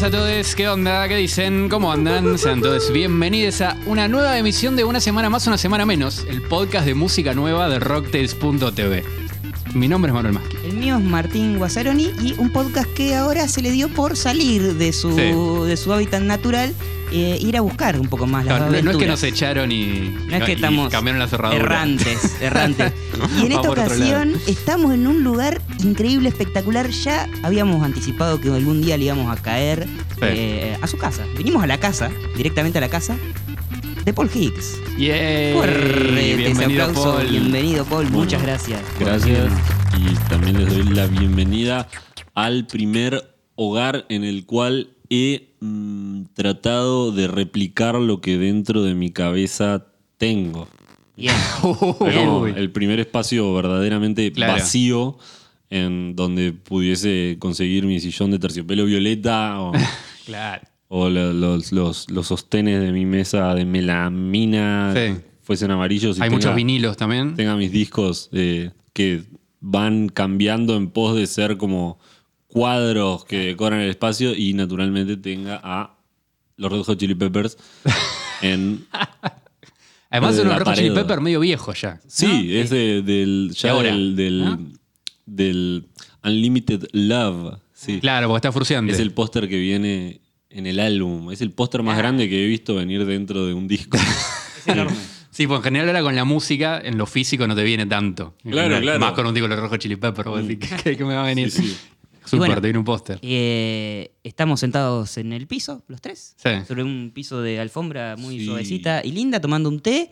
buenas a todos. ¿Qué onda? ¿Qué dicen? ¿Cómo andan? Sean todos bienvenidos a una nueva emisión de Una Semana Más, Una Semana Menos, el podcast de música nueva de Rocktails.tv. Mi nombre es Manuel Maschi. El mío es Martín Guazzaroni y un podcast que ahora se le dio por salir de su, Sí. de su hábitat natural e ir a buscar un poco más las No, no- no es que nos echaron y, No es que y estamos cambiaron la cerradura. errantes, errantes. Y en esta ocasión estamos en un lugar increíble, espectacular. Ya habíamos anticipado que algún día le íbamos a caer eh, a su casa. Venimos a la casa, directamente a la casa de Paul Higgs. Yay. Fuerte ese Bienvenido, aplauso. Paul. Bienvenido, Paul. Muchas gracias. Gracias. Y también les doy la bienvenida al primer hogar en el cual he mm, tratado de replicar lo que dentro de mi cabeza tengo. Bien. El primer espacio verdaderamente Claro. vacío en donde pudiese conseguir mi sillón de terciopelo violeta o, Claro. o lo- los, los, los sostenes de mi mesa de melamina Sí. fuesen amarillos. y Hay tenga- muchos vinilos también. tenga mis discos eh, que van cambiando en pos de ser como cuadros que decoran el espacio y naturalmente tenga a los Red Hot Chili Peppers en... Además, de es un la Red Hot Chili pared. Pepper medio viejo ya. Sí, es de- del, ya ahora, del, del, ¿no? del Unlimited Love. Sí. Claro, porque está fruciante. Es el póster que viene en el álbum. Es el póster Ah. más grande que he visto venir dentro de un disco. Sí, pues en general ahora con la música, en lo físico no te viene tanto. Claro, general. claro. Más con un disco de los Red Hot Chili Pepper, vos decís, ¿qué, qué me va a venir? Sí, sí. Súper, bueno, te viene un póster. Eh, estamos sentados en el piso, los tres, Sí. sobre un piso de alfombra muy Sí. suavecita y linda, tomando un té.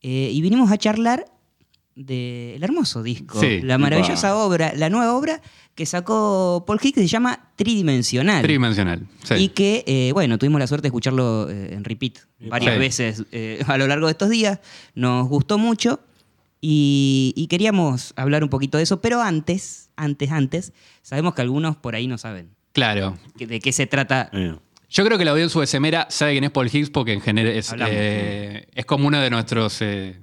eh, y vinimos a charlar del hermoso disco, Sí. la maravillosa obra, la nueva obra que sacó Paul Hicks, que se llama Tridimensional. Tridimensional. Sí. Y que, eh, bueno, tuvimos la suerte de escucharlo eh, en repeat varias Sí. veces eh, a lo largo de estos días. Nos gustó mucho y, y queríamos hablar un poquito de eso, pero antes, antes, antes, sabemos que algunos por ahí no saben Claro. que- de qué se trata. Eh, Yo creo que la audiencia USMera sabe quién es Paul Higgs porque en general es, Hablamos. eh, es como uno de nuestros eh,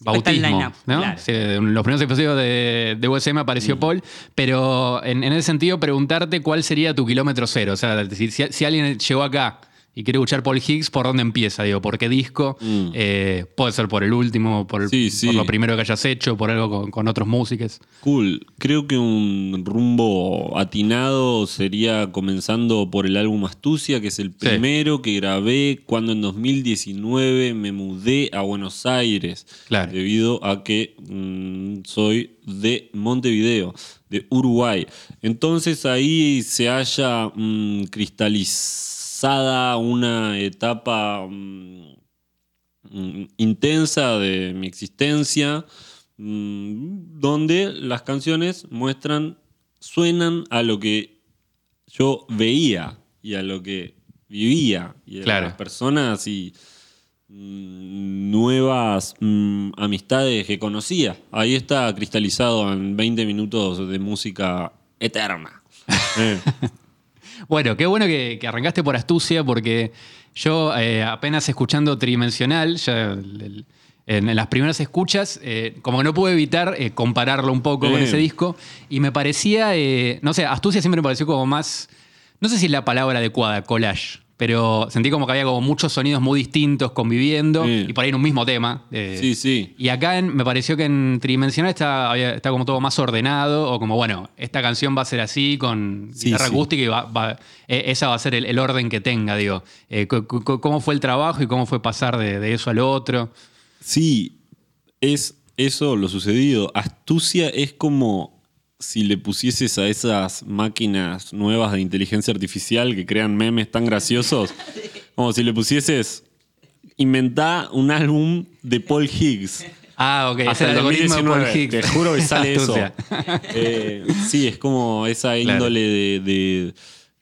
bautismos. ¿no? claro. Sí, en los primeros episodios de, de USM apareció Paul, pero en, en ese sentido preguntarte cuál sería tu kilómetro cero. O sea, si, si alguien llegó acá y quiere escuchar Paul Higgs, ¿por dónde empieza? Digo, ¿por qué disco? Mm. Eh, puede ser por el último, por, el- Sí, sí. por lo primero que hayas hecho, por algo con, con otros músicos. Cool. Creo que un rumbo atinado sería comenzando por el álbum Astucia, que es el Sí. primero que grabé cuando en 2019 me mudé a Buenos Aires. Claro. Debido a que mm, soy de Montevideo, de Uruguay. Entonces ahí se haya mm, una etapa mm, mm, intensa de mi existencia, mm, donde las canciones muestran, suenan a lo que yo veía y a lo que vivía y a Claro. las personas y mm, nuevas mm, amistades que conocía. Ahí está cristalizado en 20 minutos de música eterna. Eh, Bueno, qué bueno que, que arrancaste por astucia, porque yo eh, apenas escuchando Tridimensional, ya el- el- en, las primeras escuchas, eh, como que no pude evitar eh, compararlo un poco con ese disco, y me parecía, eh, no sé, astucia siempre me pareció como más, no sé si es la palabra adecuada, collage, pero sentí como que había como muchos sonidos muy distintos conviviendo, Sí. y por ahí en un mismo tema. eh, sí, sí. y acá en- me pareció que en Tridimensional está, está como todo más ordenado, o como, bueno, esta canción va a ser así, con Sí, guitarra sí. acústica, y va, va- eh, esa va a ser el, el orden que tenga, digo. Eh, ¿Cómo fue el trabajo y cómo fue pasar de, de eso al otro? Sí, es eso lo sucedido. Astucia es como si le pusieses a esas máquinas nuevas de inteligencia artificial que crean memes tan graciosos, como si le pusieses inventá un álbum de Paul Higgs. Ah, ok, Hasta es el el algoritmo de Paul 2019, Higgs. te juro que sale eso. Eh, sí, es como esa Claro. índole de, de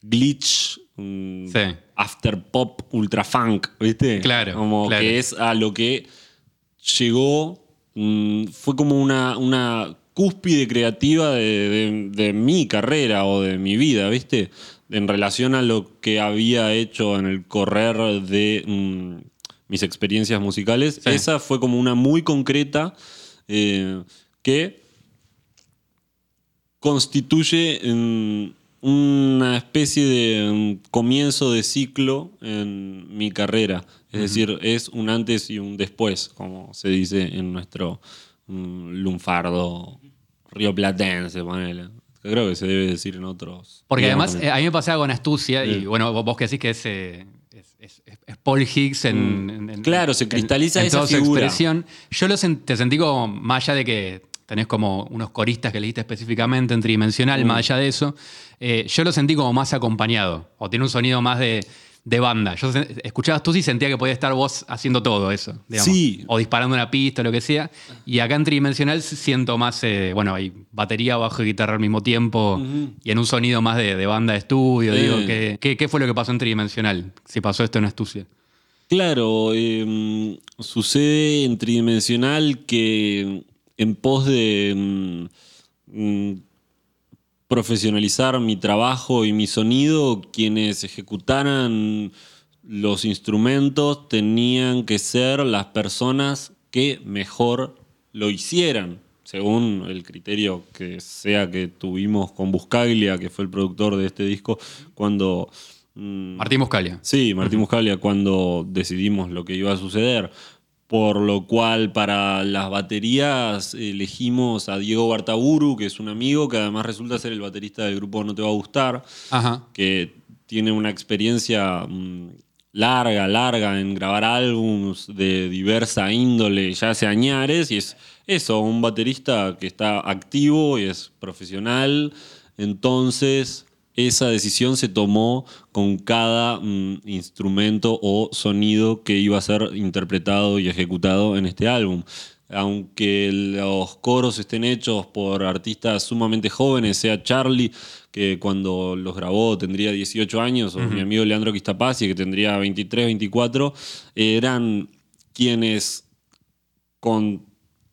glitch, mm, Sí. after pop, ultra funk, ¿viste? Claro, Como claro. que es a lo que llegó, mm, fue como una, una cúspide creativa de, de- de mi carrera o de mi vida, ¿viste? En relación a lo que había hecho en el correr de mm, mis experiencias musicales. Sí. Esa fue como una muy concreta eh, que constituye mm, una especie de mm, comienzo de ciclo en mi carrera. Es decir, es un antes y un después, como se dice en nuestro lunfardo rioplatense, ponele. Creo que se debe decir en otros. Porque además, eh, a mí me pasaba con Astucia, y bueno, vos, vos que decís que es, eh, es, es- es Paul Higgs en, en- en- Mm. Claro, se cristaliza en esa toda su figura. expresión. Yo lo te sentí como, más allá de que tenés como unos coristas que leíste específicamente en tridimensional, Mm. más allá de eso, eh, yo lo sentí como más acompañado, o tiene un sonido más de, de banda. Yo escuchabas tú y sentía que podía estar vos haciendo todo eso, digamos. Sí. O disparando una pista lo que sea. Y acá en tridimensional siento más, eh, bueno, hay batería, bajo y guitarra al mismo tiempo, y en un sonido más de, de banda de estudio. Eh. Digo, ¿qué, qué, qué fue lo que pasó en tridimensional? Si pasó esto en Astucia. Claro, eh, sucede en tridimensional que en pos de mm, mm, profesionalizar mi trabajo y mi sonido, quienes ejecutaran los instrumentos tenían que ser las personas que mejor lo hicieran, según el criterio que sea que tuvimos con Buscaglia, que fue el productor de este disco, cuando... mm, Martín Buscalia. Sí, Martín Muscalia, cuando decidimos lo que iba a suceder. Por lo cual, para las baterías elegimos a Diego Bartaburu, que es un amigo que además resulta ser el baterista del grupo No Te Va a Gustar, Ajá. que tiene una experiencia mm, larga, larga en grabar álbums de diversa índole ya hace añares, y es eso, un baterista que está activo y es profesional. Entonces, esa decisión se tomó con cada mm, instrumento o sonido que iba a ser interpretado y ejecutado en este álbum. Aunque los coros estén hechos por artistas sumamente jóvenes, sea Charlie, que cuando los grabó tendría 18 años, o mi amigo Leandro Quistapazzi, que tendría 23, 24, eran quienes con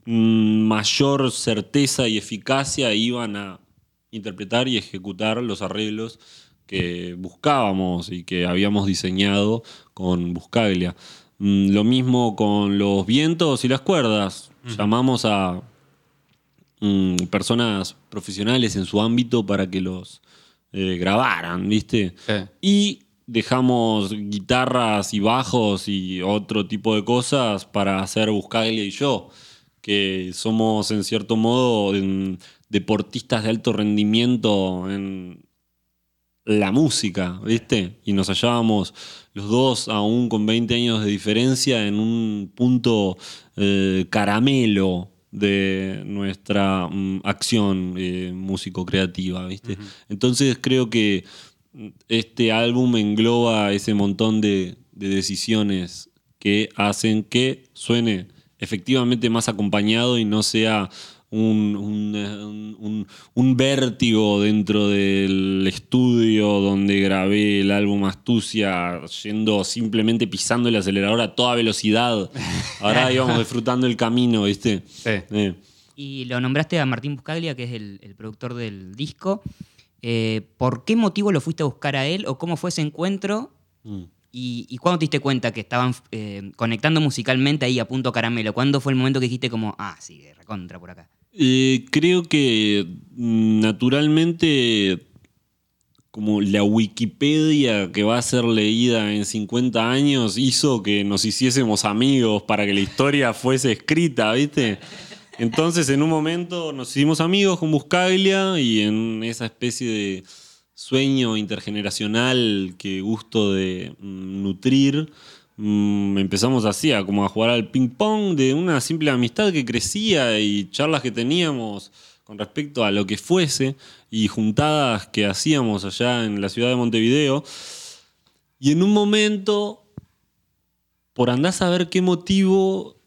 mm, mayor certeza y eficacia iban a interpretar y ejecutar los arreglos que buscábamos y que habíamos diseñado con Buscaglia. Mm, Lo mismo con los vientos y las cuerdas. Llamamos a mm, personas profesionales en su ámbito para que los eh, grabaran, ¿viste? Y dejamos guitarras y bajos y otro tipo de cosas para hacer Buscaglia y yo, que somos en cierto modo deportistas de alto rendimiento en la música, ¿viste? Y nos hallábamos los dos, aún con 20 años de diferencia, en un punto eh, caramelo de nuestra mm, acción eh, músico-creativa, ¿viste? Entonces creo que este álbum engloba ese montón de, de decisiones que hacen que suene efectivamente más acompañado y no sea un, un, un- un- un vértigo dentro del estudio donde grabé el álbum Astucia, yendo simplemente pisando el acelerador a toda velocidad. Ahora íbamos disfrutando el camino, ¿viste? Sí. Eh. Y lo nombraste a Martín Buscaglia, que es el, el productor del disco. Eh, ¿Por qué motivo lo fuiste a buscar a él o cómo fue ese encuentro? Mm. ¿Y, cuándo te diste cuenta que estaban eh, conectando musicalmente ahí a punto caramelo? ¿Cuándo fue el momento que dijiste como, ah, sí, recontra por acá? Eh, creo que naturalmente, como la Wikipedia que va a ser leída en 50 años, hizo que nos hiciésemos amigos para que la historia fuese escrita, ¿viste? Entonces, en un momento nos hicimos amigos con Buscaglia y en esa especie de sueño intergeneracional que gusto de mm, nutrir, mm, empezamos así, a como a jugar al ping-pong de una simple amistad que crecía y charlas que teníamos con respecto a lo que fuese y juntadas que hacíamos allá en la ciudad de Montevideo. Y en un momento, por andar a saber qué motivo,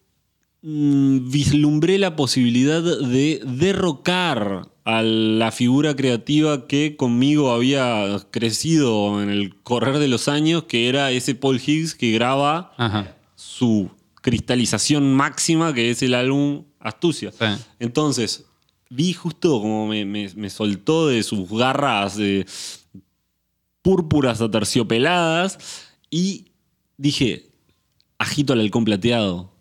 mm, vislumbré la posibilidad de derrocar a la figura creativa que conmigo había crecido en el correr de los años, que era ese Paul Higgs que graba Ajá. su cristalización máxima, que es el álbum Astucia. Sí. Entonces, vi justo como me, me- me soltó de sus garras de púrpuras aterciopeladas y dije, agito al halcón plateado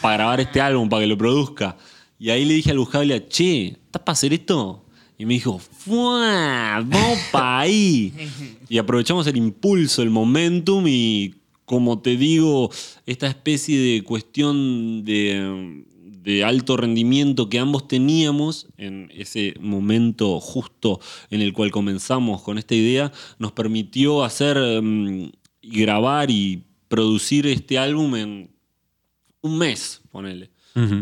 para grabar este álbum, para que lo produzca. Y ahí le dije al Buscaglia, che, ¿estás para hacer esto? Y me dijo, ¡Fua! ¡Vamos para ahí! Y aprovechamos el impulso, el momentum y, como te digo, esta especie de cuestión de, de alto rendimiento que ambos teníamos en ese momento justo en el cual comenzamos con esta idea, nos permitió hacer mm, y grabar y producir este álbum en un mes, ponele,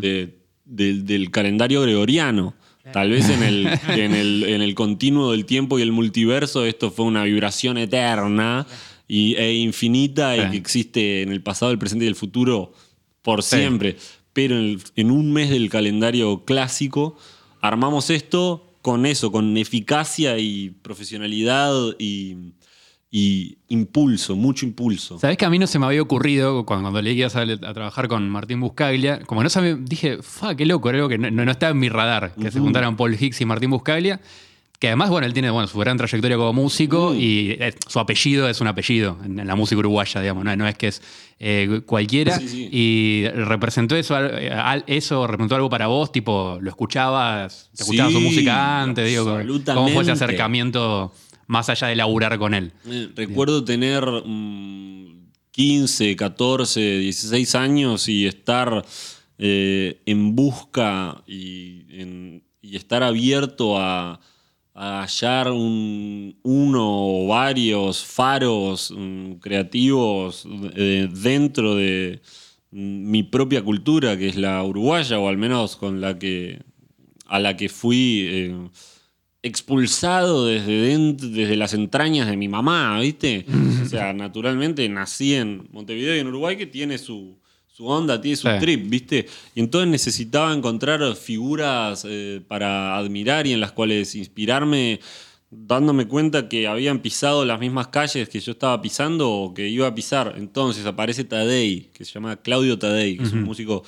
de- del- del calendario gregoriano. Tal vez en el, en, el, en el continuo del tiempo y el multiverso esto fue una vibración eterna y, e infinita y que existe en el pasado, el presente y el futuro por Sí. siempre. Pero en, el- en un mes del calendario clásico armamos esto con eso, con eficacia y profesionalidad y, y impulso, mucho impulso. ¿Sabés que a mí no se me había ocurrido cuando, cuando leí que ibas a, a trabajar con Martín Buscaglia? Como no sabía, dije, fa, qué loco, era algo que no, no estaba en mi radar, que se juntaran Paul Hicks y Martín Buscaglia. Que además, bueno, él tiene bueno, su gran trayectoria como músico y eh, su apellido es un apellido en, en la música uruguaya, digamos, no, no es que es eh, cualquiera. Sí, sí. Y representó eso, al- al- eso representó algo para vos, tipo, lo escuchabas, te escuchabas su música antes, digo, ¿cómo fue ese acercamiento más allá de laburar con él? Eh, Recuerdo tener mm, 15, 14, 16 años y estar eh, en busca y, estar abierto a, hallar un- uno o varios faros mm, creativos eh, dentro de mm, mi propia cultura, que es la uruguaya, o al menos con la que a la que fui expulsado desde, desde las entrañas de mi mamá, ¿viste? o sea, naturalmente nací en Montevideo y en Uruguay, que tiene su, su onda, tiene su Sí. trip, ¿viste? Y entonces necesitaba encontrar figuras eh, para admirar y en las cuales inspirarme, dándome cuenta que habían pisado las mismas calles que yo estaba pisando o que iba a pisar. Entonces aparece Tadei, que se llama Claudio Tadei, que es un músico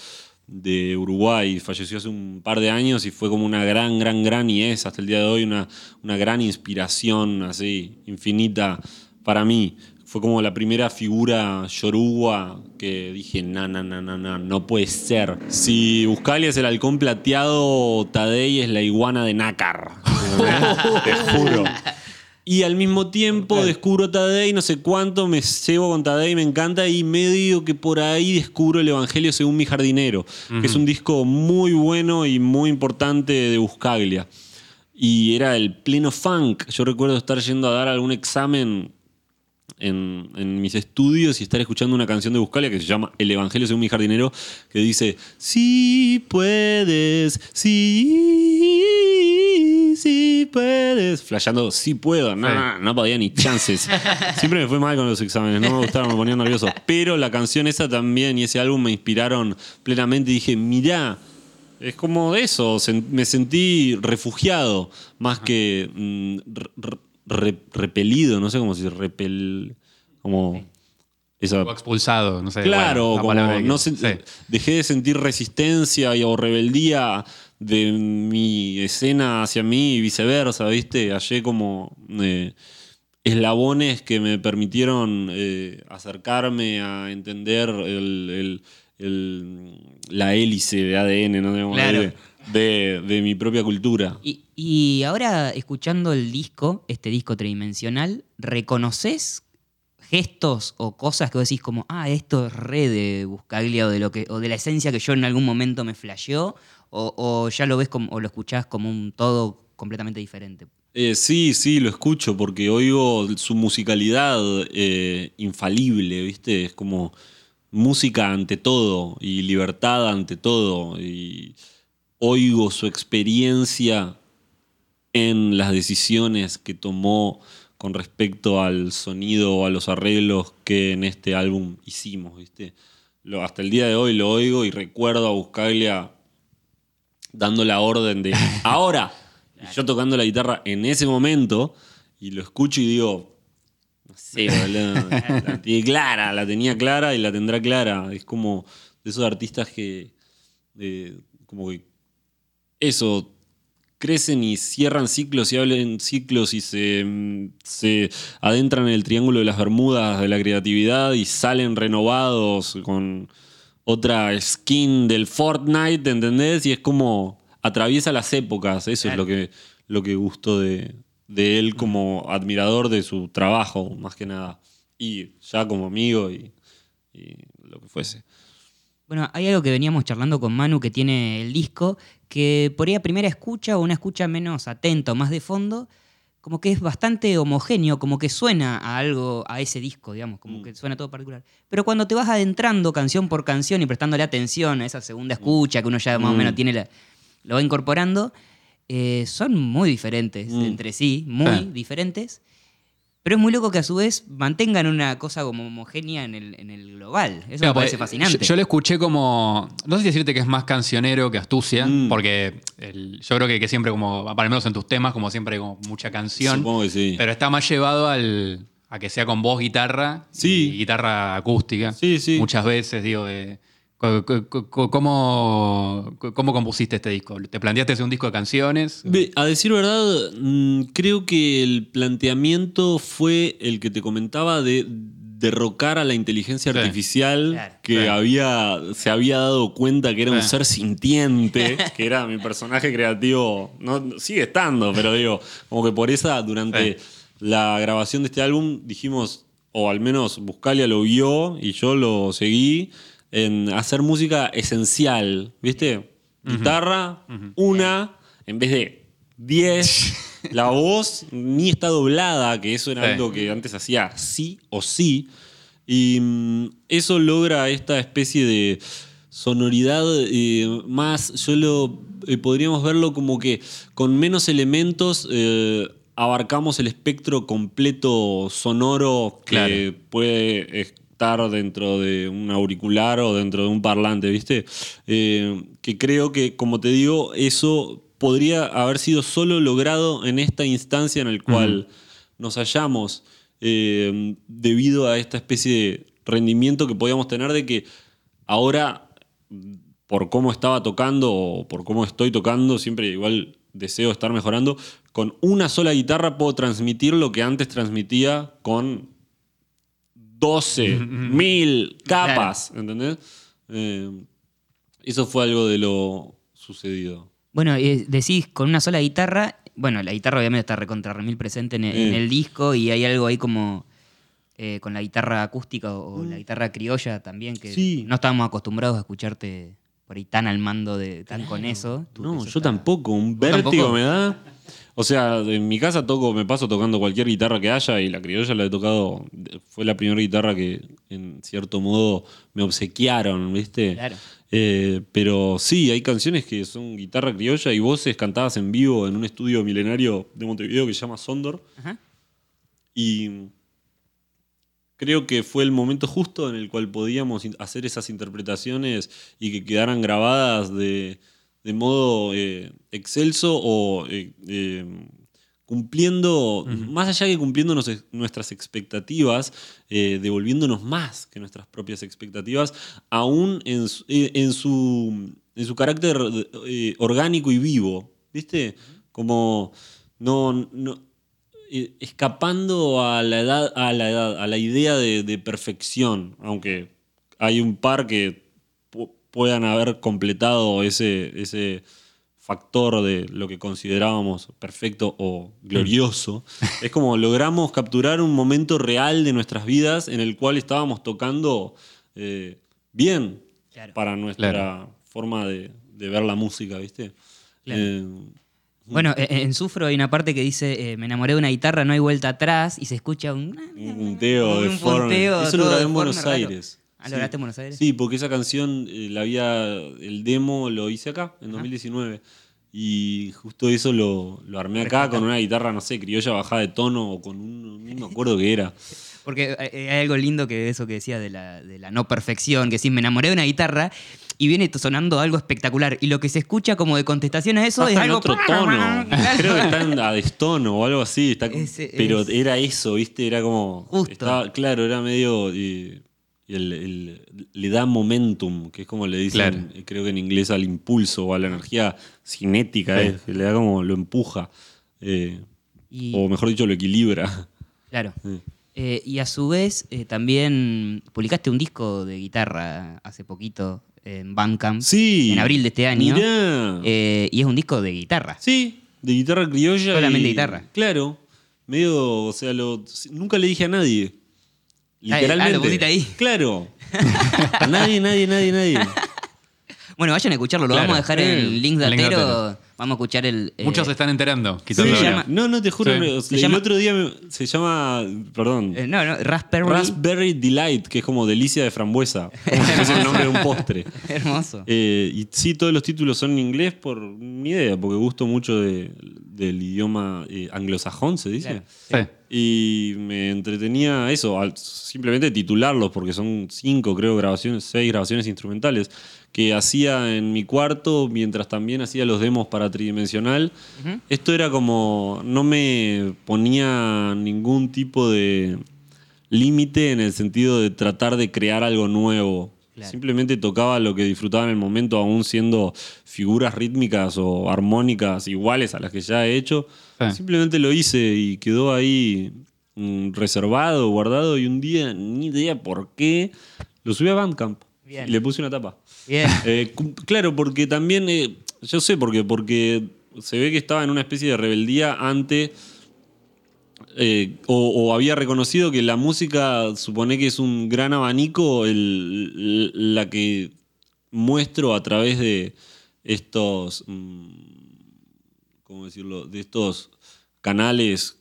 de Uruguay, falleció hace un par de años y fue como una gran, gran, gran, y es hasta el día de hoy una, una gran inspiración así, infinita para mí. Fue como la primera figura yoruba que dije, no, no, no, no, no, no puede ser. Si Buscalia es el halcón plateado, Tadei es la iguana de nácar. Te juro. Y al mismo tiempo descubro Tadei, no sé cuánto, me llevo con Tadei, me encanta, y medio que por ahí descubro el Evangelio según mi jardinero, que es un disco muy bueno y muy importante de Buscaglia. Y era el pleno funk. Yo recuerdo estar yendo a dar algún examen en, en mis estudios y estar escuchando una canción de Buscalia que se llama El Evangelio según mi jardinero, que dice, sí puedes, sí, sí puedes. Flasheando, sí puedo. No, Sí. no, no podía ni chances. Siempre me fue mal con los exámenes, no me gustaron, me ponía nervioso. Pero la canción esa también y ese álbum me inspiraron plenamente. Y dije, mirá, es como eso, sen- me sentí refugiado más que mm, re- re- re- repelido, no sé cómo se dice, repel... como... esa- O expulsado, no sé. Claro, bueno, como palabra no se- sí. dejé de sentir resistencia y, o rebeldía de mi escena hacia mí y viceversa, ¿viste? Hallé como eh, eslabones que me permitieron eh, acercarme a entender el- el- el- la hélice de ADN, ¿no? Digamos, Claro. De, de- mi propia cultura. Y, y ahora, escuchando el disco, este disco tridimensional, ¿reconoces gestos o cosas que vos decís como, ah, esto es re de Buscaglia o de, lo que, o de la esencia que yo en algún momento me flasheó? O, o ya lo ves como, o lo escuchás como un todo completamente diferente? Eh, sí, sí, lo escucho porque oigo su musicalidad eh, infalible, ¿viste? Es como música ante todo y libertad ante todo. Y oigo su experiencia en las decisiones que tomó con respecto al sonido o a los arreglos que en este álbum hicimos, ¿viste? Lo- hasta el día de hoy lo oigo y recuerdo a Buscaglia dando la orden de ahora. Y yo tocando la guitarra en ese momento y lo escucho y digo, no sé, boludo, la tiene clara, la tenía clara y la tendrá clara. Es como de esos artistas que, eh, como que, eso, crecen y cierran ciclos y hablan ciclos y se, se adentran en el triángulo de las Bermudas de la creatividad y salen renovados con otra skin del Fortnite, ¿entendés? Y es como atraviesa las épocas, eso es lo que, lo que gustó de, de él como admirador de su trabajo, más que nada. Y ya como amigo y, y lo que fuese. Bueno, hay algo que veníamos charlando con Manu que tiene el disco, que por ahí a primera escucha o una escucha menos atenta o más de fondo, como que es bastante homogéneo, como que suena a algo, a ese disco, digamos, como Mm. que suena todo particular. Pero cuando te vas adentrando canción por canción y prestándole atención a esa segunda escucha que uno ya más o Mm. menos tiene la- lo va incorporando, eh, son muy diferentes Mm. entre sí, muy Sí. diferentes. Pero es muy loco que a su vez mantengan una cosa como homogénea en el, en el global. Eso Claro, me parece porque fascinante. Yo, yo lo escuché como. No sé si decirte que es más cancionero que astucia, Mm. porque el- yo creo que, que siempre, como, al menos en tus temas, como siempre hay como mucha canción. Supongo que sí. Pero está más llevado al, a que sea con voz, guitarra Sí. y guitarra acústica. Sí, sí. Muchas veces, digo, de. ¿Cómo, cómo compusiste este disco? ¿Te planteaste hacer un disco de canciones? A decir verdad, mm, creo que el planteamiento fue el que te comentaba de derrocar a la inteligencia Sí. artificial Claro. que Sí. había, se había dado cuenta que era un ser sintiente, que era mi personaje creativo. No, sigue estando, pero digo, como que por esa, durante Sí. la grabación de este álbum, dijimos, o al menos Buscalia lo vio y yo lo seguí, en hacer música esencial, ¿viste? Guitarra, una, en vez de 10. La voz ni está doblada, que eso era Sí. algo que antes hacía sí o sí. Y mm, eso logra esta especie de sonoridad eh, más, yo lo eh, podríamos verlo como que con menos elementos eh, abarcamos el espectro completo sonoro que Claro. puede estar dentro de un auricular o dentro de un parlante, ¿viste? Eh, que creo que, como te digo, eso podría haber sido solo logrado en esta instancia en la cual nos hallamos eh, debido a esta especie de rendimiento que podíamos tener de que ahora, por cómo estaba tocando o por cómo estoy tocando, siempre igual deseo estar mejorando, con una sola guitarra puedo transmitir lo que antes transmitía con 12 mil capas, ¿entendés? Eh, eso fue algo de lo sucedido. Bueno, eh, decís con una sola guitarra, bueno, la guitarra obviamente está recontra remil presente en el, en el disco y hay algo ahí como eh, con la guitarra acústica o, o Mm. la guitarra criolla también, que Sí. no estábamos acostumbrados a escucharte por ahí tan al mando, de tan con eso. Tú- No, eso yo está- tampoco, un ¿Vos vértigo tampoco? me da. O sea, en mi casa toco, me paso tocando cualquier guitarra que haya y la criolla la he tocado, fue la primera guitarra que en cierto modo me obsequiaron, ¿viste? Claro. Eh, pero sí, hay canciones que son guitarra criolla y voces cantadas en vivo en un estudio milenario de Montevideo que se llama Sondor. Ajá. Y creo que fue el momento justo en el cual podíamos hacer esas interpretaciones y que quedaran grabadas de, de modo eh, excelso o eh, eh, cumpliendo, más allá que cumpliendo nos- nuestras expectativas, eh, devolviéndonos más que nuestras propias expectativas, aún en su, en su, en su carácter eh, orgánico y vivo. ¿Viste? Como no, no, eh, escapando a la edad, a la edad, a la idea de, de perfección, aunque hay un par que puedan haber completado ese, ese factor de lo que considerábamos perfecto o glorioso. es como logramos capturar un momento real de nuestras vidas en el cual estábamos tocando eh, bien Claro. para nuestra Claro. forma de, de ver la música, ¿viste? Claro. Eh, Bueno, e- en Sufro hay una parte que dice, eh, me enamoré de una guitarra, no hay vuelta atrás, y se escucha un... Un punteo de un punteo Eso lo grabé en Buenos raro. Ah, ¿lo en Buenos Aires? Sí, porque esa canción eh, la había. El demo lo hice acá, en 2019. Y justo eso lo, lo armé acá con una guitarra, no sé, criolla bajada de tono o con un. No me acuerdo qué era. Porque hay hay algo lindo que eso que decía de la, de la no perfección, que sí, me enamoré de una guitarra y viene sonando algo espectacular. Y lo que se escucha como de contestación a eso Está es en algo... otro tono. Creo que está en a destono o algo así. Está, pero era eso, ¿viste? Era como. Justo. estaba- claro, era medio. eh, el- el- le da momentum, que es como le dicen, Claro. creo que en inglés al impulso o a la energía cinética, Sí. es, que le da como. lo empuja. eh, Y- O mejor dicho, lo equilibra. Claro. Sí. Eh, y a su vez, eh, también publicaste un disco de guitarra hace poquito en Bandcamp. Sí. En abril de este año. Mirá. Eh, y es un disco de guitarra. sí, de guitarra criolla. Solamente y- guitarra. Claro. Medio, o sea, lo- nunca le dije a nadie. Ah, Literalmente. ah, lo pusiste ahí. Claro. Nadie, nadie, nadie, nadie. Bueno, vayan a escucharlo. Lo Claro. vamos a dejar en el link de el link de Atero. Vamos a escuchar el. eh, Muchos se están enterando. quizás Sí, no. llama- No, no, te juro. Sí. el llama- otro día me- se llama. Perdón. eh, no, no, Raspberry. Raspberry Delight, que es como delicia de frambuesa. Como si fuese el nombre de un postre. Hermoso. Eh, y sí, todos los títulos son en inglés por mi idea, porque gusto mucho de- del idioma eh, anglosajón, se dice. Claro. Sí. Y me entretenía eso, al simplemente titularlos, porque son cinco, creo, grabaciones, seis grabaciones instrumentales que hacía en mi cuarto mientras también hacía los demos para tridimensional. Esto era como, no me ponía ningún tipo de límite en el sentido de tratar de crear algo nuevo. Claro. Simplemente tocaba lo que disfrutaba en el momento, aún siendo figuras rítmicas o armónicas iguales a las que ya he hecho. Sí. Simplemente lo hice y quedó ahí mm, reservado, guardado. Y un día, ni idea por qué, lo subí a Bandcamp Bien. y le puse una tapa. Bien. Eh, claro, porque también, eh, yo sé por qué, porque se ve que estaba en una especie de rebeldía ante, eh, o, o había reconocido que la música supone que es un gran abanico, el- la que muestro a través de estos, mm, ¿cómo decirlo? De estos canales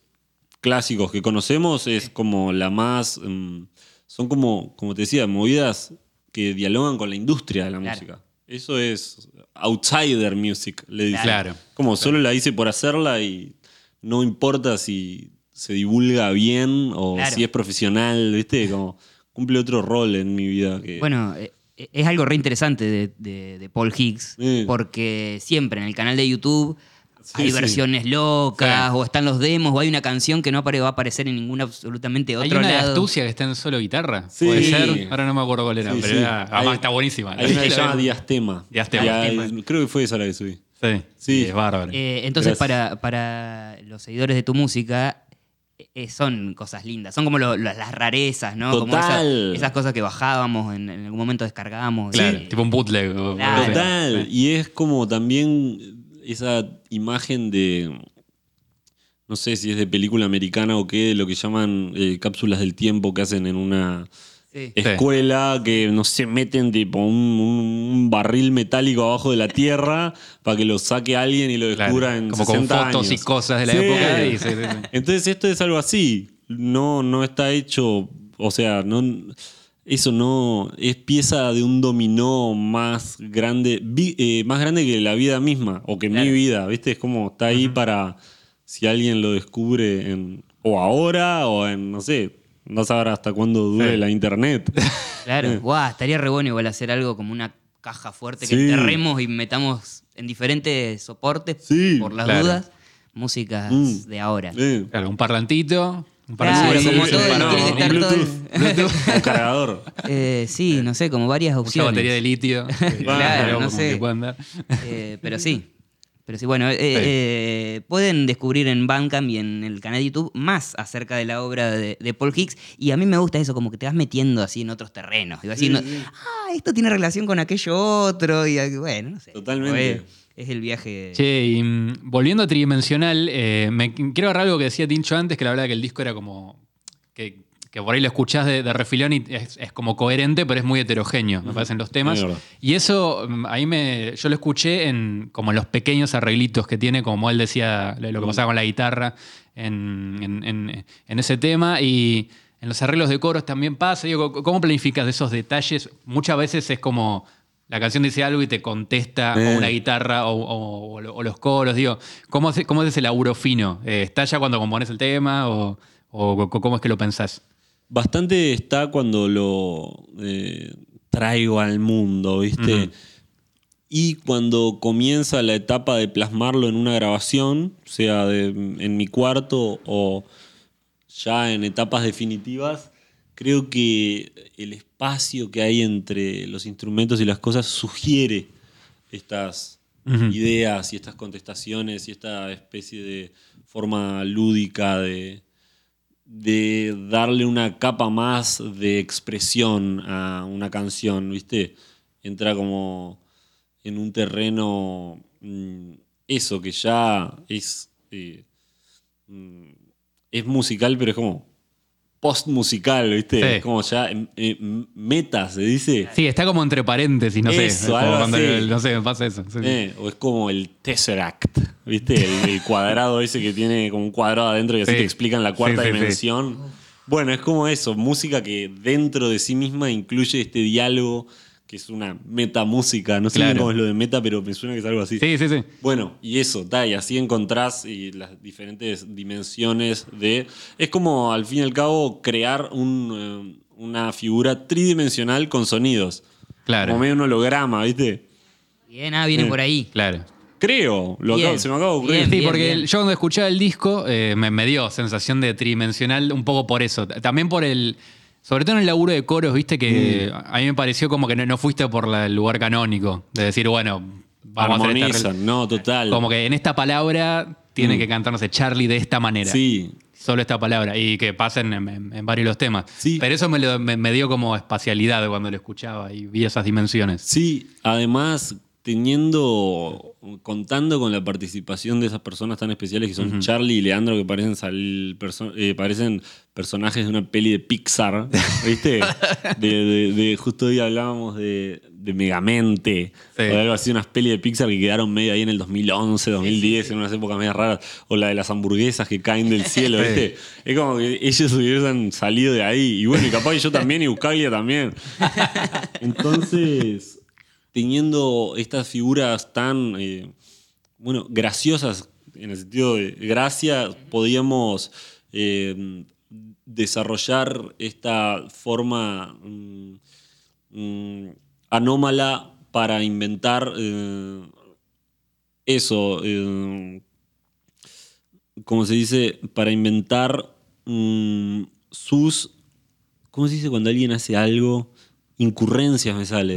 clásicos que conocemos es como la más, mm, son como, como te decía, movidas que dialogan con la industria de la Claro. música. Eso es outsider music, le dicen. Claro. Como solo la hice por hacerla y no importa si se divulga bien o Claro. si es profesional, ¿viste? Como cumple otro rol en mi vida. Que, Bueno, eh, eh, es algo re interesante de, de- de Paul Higgs, Sí. porque siempre en el canal de YouTube Sí, hay sí. versiones locas, Sí. o están los demos, o hay una canción que no apare- va a aparecer en ningún absolutamente Hay otro una de lado. astucia que está en solo guitarra. Sí. Puede ser. Ahora no me acuerdo cuál era, Sí, pero sí. era- además Hay- está buenísima. Hay una que se llama Diastema. Diastema. Creo que fue esa la que subí. Sí, Sí. es bárbaro. Eh, entonces, Gracias. para, para los seguidores de tu música, eh, son cosas lindas. Son como lo- lo- las rarezas, ¿no? Como Total. esas cosas que bajábamos, en, en algún momento descargábamos. claro, Eh, tipo un bootleg. Claro. Total. Y es como también esa imagen de. No sé si es de película americana o qué, de lo que llaman eh, cápsulas del tiempo que hacen en una sí. escuela, que no se meten tipo un, un barril metálico abajo de la tierra para que lo saque alguien y lo Claro, descubra en como con 60 fotos y años. cosas de la Sí. época. y sí. Entonces esto es algo así. No, no está hecho, o sea, no, eso no es pieza de un dominó más grande, vi- eh, más grande que la vida misma o que Claro. mi vida, ¿viste? Es como está ahí para si alguien lo descubre en, o ahora o en, no sé, no sabrá hasta cuándo dure Sí. la internet. Claro, guau, estaría re bueno igual hacer algo como una caja fuerte que Sí. enterremos y metamos en diferentes soportes Sí, por las claro. dudas, músicas Mm. de ahora. Eh, Claro, un parlantito. Un Claro, parlantito, como un todo, par- tiene que un estar todo Bluetooth, un cargador. Eh, sí, no sé, como varias opciones. batería de litio. Claro, no sé. Eh, pero sí. Pero sí, bueno, eh, eh, pueden descubrir en Bandcamp y en el canal de YouTube más acerca de la obra de, de Paul Hicks. Y a mí me gusta eso, como que te vas metiendo así en otros terrenos. Y vas diciendo, ah, esto tiene relación con aquello otro. Y bueno, no sé. Totalmente. Es, el viaje. Che, y mm, volviendo a tridimensional, eh, me quiero agarrar algo que decía Tincho antes, que la verdad que el disco era como. que, que por ahí lo escuchás de, de refilón y es, es como coherente, pero es muy heterogéneo, me parecen los temas. Y eso, mm, ahí me. Yo lo escuché en como en los pequeños arreglitos que tiene, como él decía, lo que pasaba con la guitarra en, en- en- en ese tema. Y en los arreglos de coros también pasa. Digo, ¿cómo planificas esos detalles? Muchas veces es como. La canción dice algo y te contesta Eh. o una guitarra o, o- o lo- o los coros. Digo, ¿cómo, hace- cómo es ese laburo fino? Eh, ¿Está ya cuando compones el tema o, o cómo es que lo pensás? Bastante está cuando lo eh, traigo al mundo, ¿viste? Y cuando comienza la etapa de plasmarlo en una grabación, sea de- en mi cuarto o ya en etapas definitivas, creo que el espacio que hay entre los instrumentos y las cosas sugiere estas ideas y estas contestaciones y esta especie de forma lúdica de, de darle una capa más de expresión a una canción, ¿viste? Entra como en un terreno mm, eso que ya es, eh, mm, es musical, pero es como post musical, ¿viste? Sí. Es como ya eh, meta, se dice. Sí, está como entre paréntesis, no sé. Eso, es como algo cuando así. no sé, me pasa eso. sí, sí. Eh, o es como el Tesseract, ¿viste? El, el cuadrado ese que tiene como un cuadrado adentro y así Sí. te explican la cuarta dimensión. Bueno, es como eso, música que dentro de sí misma incluye este diálogo que es una metamúsica. No sé Claro. cómo es lo de meta, pero me suena que es algo así. Sí, sí, sí. Bueno, y eso, ta, y así encontrás y las diferentes dimensiones de... Es como, al fin y al cabo, crear un, eh, una figura tridimensional con sonidos. Claro. Como medio un holograma, ¿viste? Bien, ah, viene Eh. por ahí. Claro. Creo, lo acabo- se me acaba de ocurrir. bien. Sí, porque bien. yo cuando escuchaba el disco eh, me, me dio sensación de tridimensional un poco por eso. También por el. Sobre todo en el laburo de coros, viste que Mm. a mí me pareció como que no, no fuiste por la- el lugar canónico. De decir, bueno, vamos a hacer esta. Armonizan, no, total. Como que en esta palabra tiene Mm. que cantarse Charlie de esta manera. Sí, Solo esta palabra. Y que pasen en, en- en varios los temas. Sí. Pero eso me, lo- me- me dio como espacialidad cuando lo escuchaba y vi esas dimensiones. sí. Además, teniendo, contando con la participación de esas personas tan especiales que son Charlie y Leandro, que parecen, sal- perso- eh, parecen personajes de una peli de Pixar, ¿viste? de, de- de- justo hoy hablábamos de, de Megamente, Sí. o de algo así, unas pelis de Pixar que quedaron medio ahí en el 2011, 2010, en unas épocas medio raras, o la de las hamburguesas que caen del cielo. ¿viste? Es como que ellos hubiesen salido de ahí. Y bueno, y capaz que yo también, y Buscaglia también. Entonces, teniendo estas figuras tan, eh, bueno, graciosas, en el sentido de gracia, podíamos eh, desarrollar esta forma mm, mm, anómala para inventar eh, eso, eh, como se dice, para inventar mm, sus, ¿cómo se dice cuando alguien hace algo? Incurrencias me sale.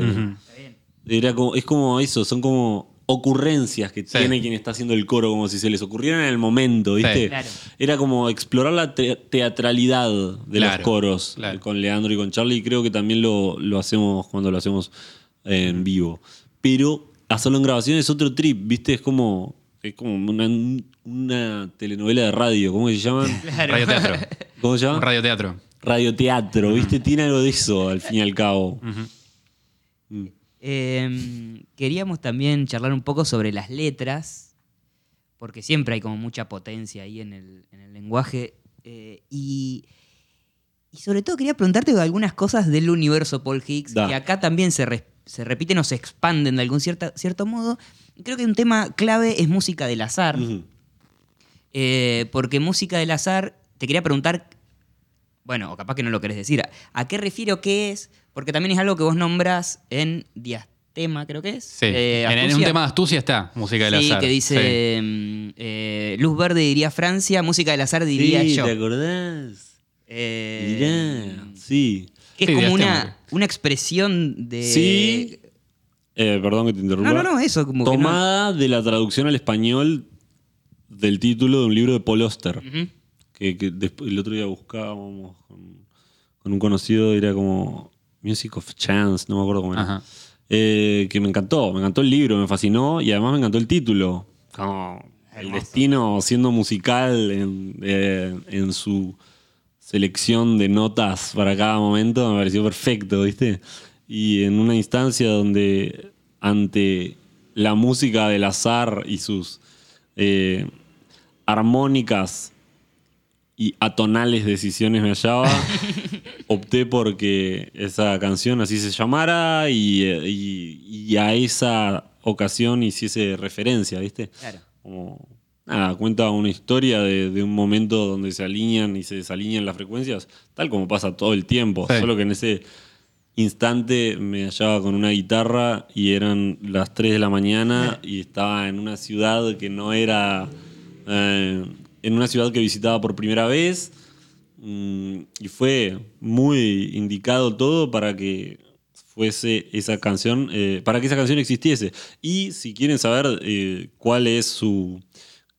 Era como, es como eso, son como ocurrencias que Sí. tiene quien está haciendo el coro, como si se les ocurrieran en el momento, ¿viste? Sí. Claro. Era como explorar la te- teatralidad de los coros claro. con Leandro y con Charlie, y creo que también lo, lo hacemos cuando lo hacemos en vivo. Pero hacerlo en grabación es otro trip, ¿viste? Es como, es como una, una telenovela de radio, ¿cómo se llaman? Radioteatro. ¿Cómo se Un llama? radioteatro. Radioteatro, ¿viste? Tiene algo de eso, al fin y al cabo. Mm. Eh, queríamos también charlar un poco sobre las letras, porque siempre hay como mucha potencia ahí en el, en el lenguaje. eh, y, y sobre todo quería preguntarte algunas cosas del universo Paul Higgs, Da. que acá también se, re- se repiten o se expanden de algún cierta, cierto modo. Creo que un tema clave es música del azar. Eh, porque música del azar, te quería preguntar, bueno, o capaz que no lo querés decir, ¿a, a qué refiero qué es? Porque también es algo que vos nombras en Diastema, creo que es. Sí. Eh, en, en un tema de astucia está, música del Sí, azar. que dice mm, eh, Luz Verde diría Francia, música del azar diría Sí, yo. ¿te acordás? Eh, Mirá, sí. que es Sí, como una, una expresión de... Sí. Eh, perdón que te interrumpa. No, no, no, eso como que no- Tomada de la traducción al español del título de un libro de Paul Auster. Ujú. Que, que después, el otro día buscábamos con, con un conocido, era como Music of Chance, no me acuerdo cómo era. Ajá. Eh, que me encantó, me encantó el libro, me fascinó y además me encantó el título. Como el destino siendo musical en, eh, en su selección de notas para cada momento me pareció perfecto, ¿viste? Y en una instancia donde ante la música del azar y sus eh, armónicas y atonales decisiones me hallaba, opté porque esa canción así se llamara y, eh, y- y a esa ocasión hiciese referencia, ¿viste? Claro. Como, nada, cuenta una historia de, de un momento donde se alinean y se desalinean las frecuencias, tal como pasa todo el tiempo, Sí. solo que en ese instante me hallaba con una guitarra y eran las 3 de la mañana y estaba en una ciudad que no era... eh, en una ciudad que visitaba por primera vez mm, y fue muy indicado todo para que fuese esa canción, eh, para que esa canción existiese. Y si quieren saber eh, cuál es su...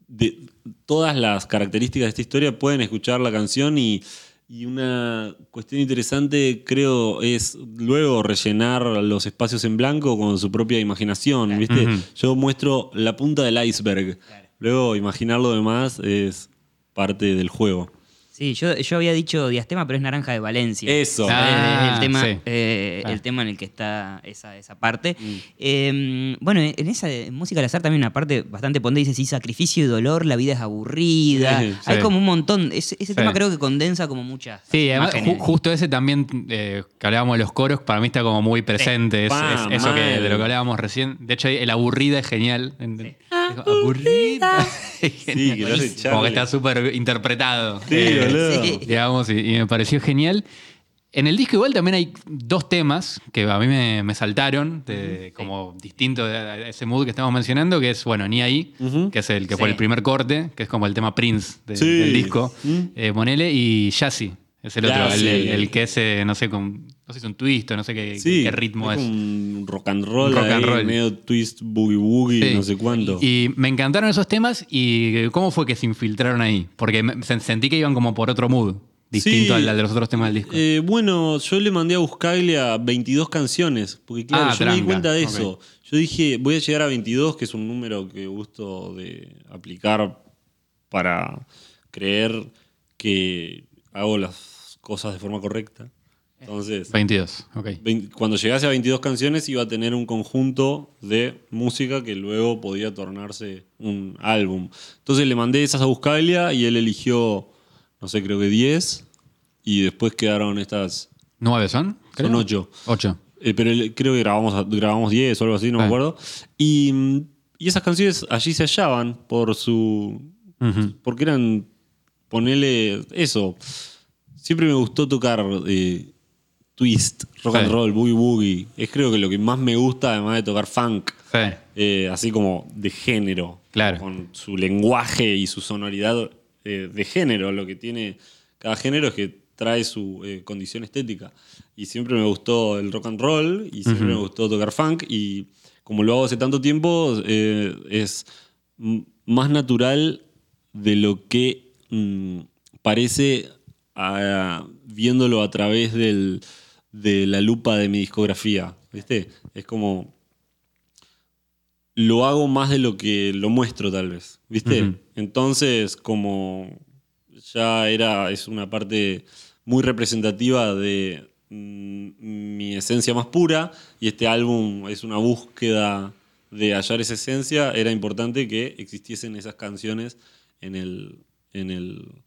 de todas las características de esta historia, pueden escuchar la canción y, Y una cuestión interesante, creo, es luego rellenar los espacios en blanco con su propia imaginación, ¿viste? Yo muestro la punta del iceberg. Luego, imaginar lo demás es parte del juego. Sí, yo, yo había dicho diastema, pero es naranja de Valencia. Eso. Es Ah, el, tema, sí. eh, Ah. el tema en el que está esa, esa parte. Eh, bueno, en esa en música al azar también una parte bastante ponde dice, sí, sacrificio y dolor, la vida es aburrida. Sí, Hay sí. como un montón. Ese, ese Sí. tema creo que condensa como muchas Sí, además, ju- justo ese también, eh, que hablábamos de los coros, para mí está como muy presente. Es, es eso que, de lo que hablábamos recién. De hecho, el aburrida es genial. Aburrida. Sí, que lo hace como que está súper interpretado. Sí, Eh, boludo. Sí. digamos, y, y me pareció genial. En el disco igual también hay dos temas que a mí me, me saltaron, de- como distinto de a ese mood que estamos mencionando, que es, bueno, Ni ahí, que es el que fue el primer corte, que es como el tema Prince de- Sí. del disco, Mm. eh, Monele, y Jazzy, es el otro, el, Jazzy. el- el que es, eh, no sé, con, no sé si es un twist o no sé qué, Sí, qué ritmo es. Un rock and roll, rock and roll. medio twist, boogie woogie, Sí. no sé cuánto. Y me encantaron esos temas y cómo fue que se infiltraron ahí, porque sentí que iban como por otro mood, distinto Sí. al de los otros temas del disco. Eh, bueno, yo le mandé a Buscaglia 22 canciones, porque claro, Ah, yo me di cuenta de eso. Yo dije, voy a llegar a 22, que es un número que gusto de aplicar para creer que hago las cosas de forma correcta. Entonces, 22, ok. cuando llegase a 22 canciones iba a tener un conjunto de música que luego podía tornarse un álbum. Entonces le mandé esas a Buscaglia y él eligió, no sé, creo que 10 y después quedaron estas ¿Nueve son? Son ocho. Ocho. eh, pero creo que grabamos, grabamos 10 o algo así, no me Ah. acuerdo. Y, y esas canciones allí se hallaban por su. Porque eran. Ponele. Eso. Siempre me gustó tocar eh, twist, rock and roll, boogie woogie. Es creo que lo que más me gusta, además de tocar funk. Sí. eh, así como de género. Claro. Con su lenguaje y su sonoridad eh, de género. Lo que tiene cada género es que trae su eh, condición estética. Y siempre me gustó el rock and roll y siempre me gustó tocar funk. Y como lo hago hace tanto tiempo, eh, es más natural de lo que mm, parece ah, viéndolo a través del- de la lupa de mi discografía. ¿Viste? Es como lo hago más de lo que lo muestro tal vez, ¿viste? Entonces, como ya era, es una parte muy representativa de mm, mi esencia más pura y este álbum es una búsqueda de hallar esa esencia, era importante que existiesen esas canciones en el, en el,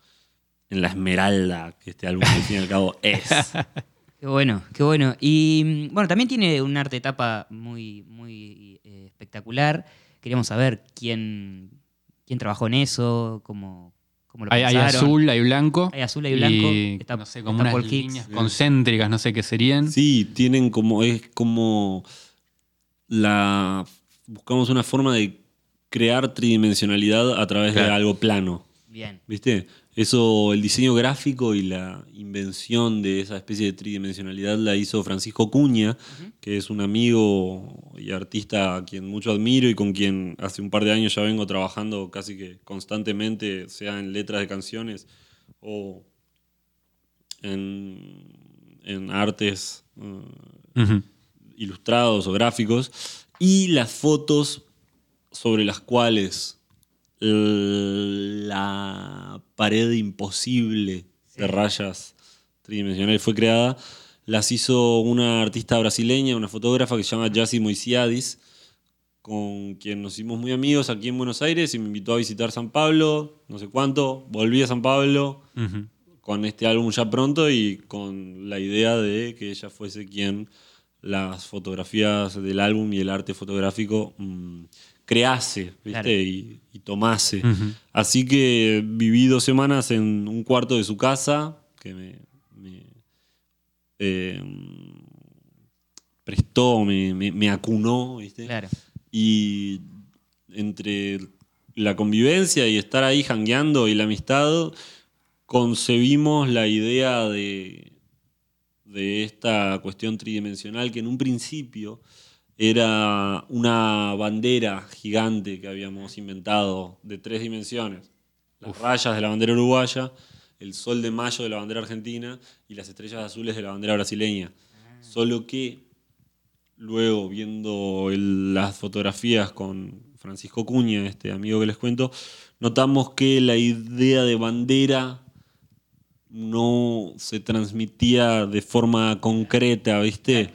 en la esmeralda que este álbum al fin y al cabo es. Qué bueno, qué bueno. Y mm, bueno, también tiene un arte tapa muy, muy eh, espectacular. Queríamos saber quién, quién trabajó en eso, cómo, cómo lo Hay, hay azul, hay blanco. Hay azul, hay blanco. Y, Está- no sé, como unas Hicks. líneas concéntricas, no sé qué serían. Sí, tienen como, es como la, buscamos una forma de crear tridimensionalidad a través de algo plano, Bien. ¿viste? Eso, el diseño gráfico y la invención de esa especie de tridimensionalidad la hizo Francisco Cuña, que es un amigo y artista a quien mucho admiro y con quien hace un par de años ya vengo trabajando casi que constantemente, sea en letras de canciones o en, en artes eh, ilustrados o gráficos, y las fotos sobre las cuales la pared imposible de rayas tridimensionales fue creada, las hizo una artista brasileña, una fotógrafa que se llama Jassy Moisiadis, con quien nos hicimos muy amigos aquí en Buenos Aires y me invitó a visitar San Pablo, no sé cuánto, volví a San Pablo, con este álbum ya pronto y con la idea de que ella fuese quien las fotografías del álbum y el arte fotográfico mm, crease ¿viste? Claro. y, y tomase. Así que viví dos semanas en un cuarto de su casa que me, me, eh, prestó, me, me- me acunó, ¿viste? Claro. Y entre la convivencia y estar ahí jangueando y la amistad, concebimos la idea de, de esta cuestión tridimensional que en un principio era una bandera gigante que habíamos inventado de tres dimensiones. Las rayas de la bandera uruguaya el sol de mayo de la bandera argentina y las estrellas azules de la bandera brasileña. Solo que luego, viendo el- las fotografías con Francisco Cuña, este amigo que les cuento, notamos que la idea de bandera no se transmitía de forma concreta, ¿viste?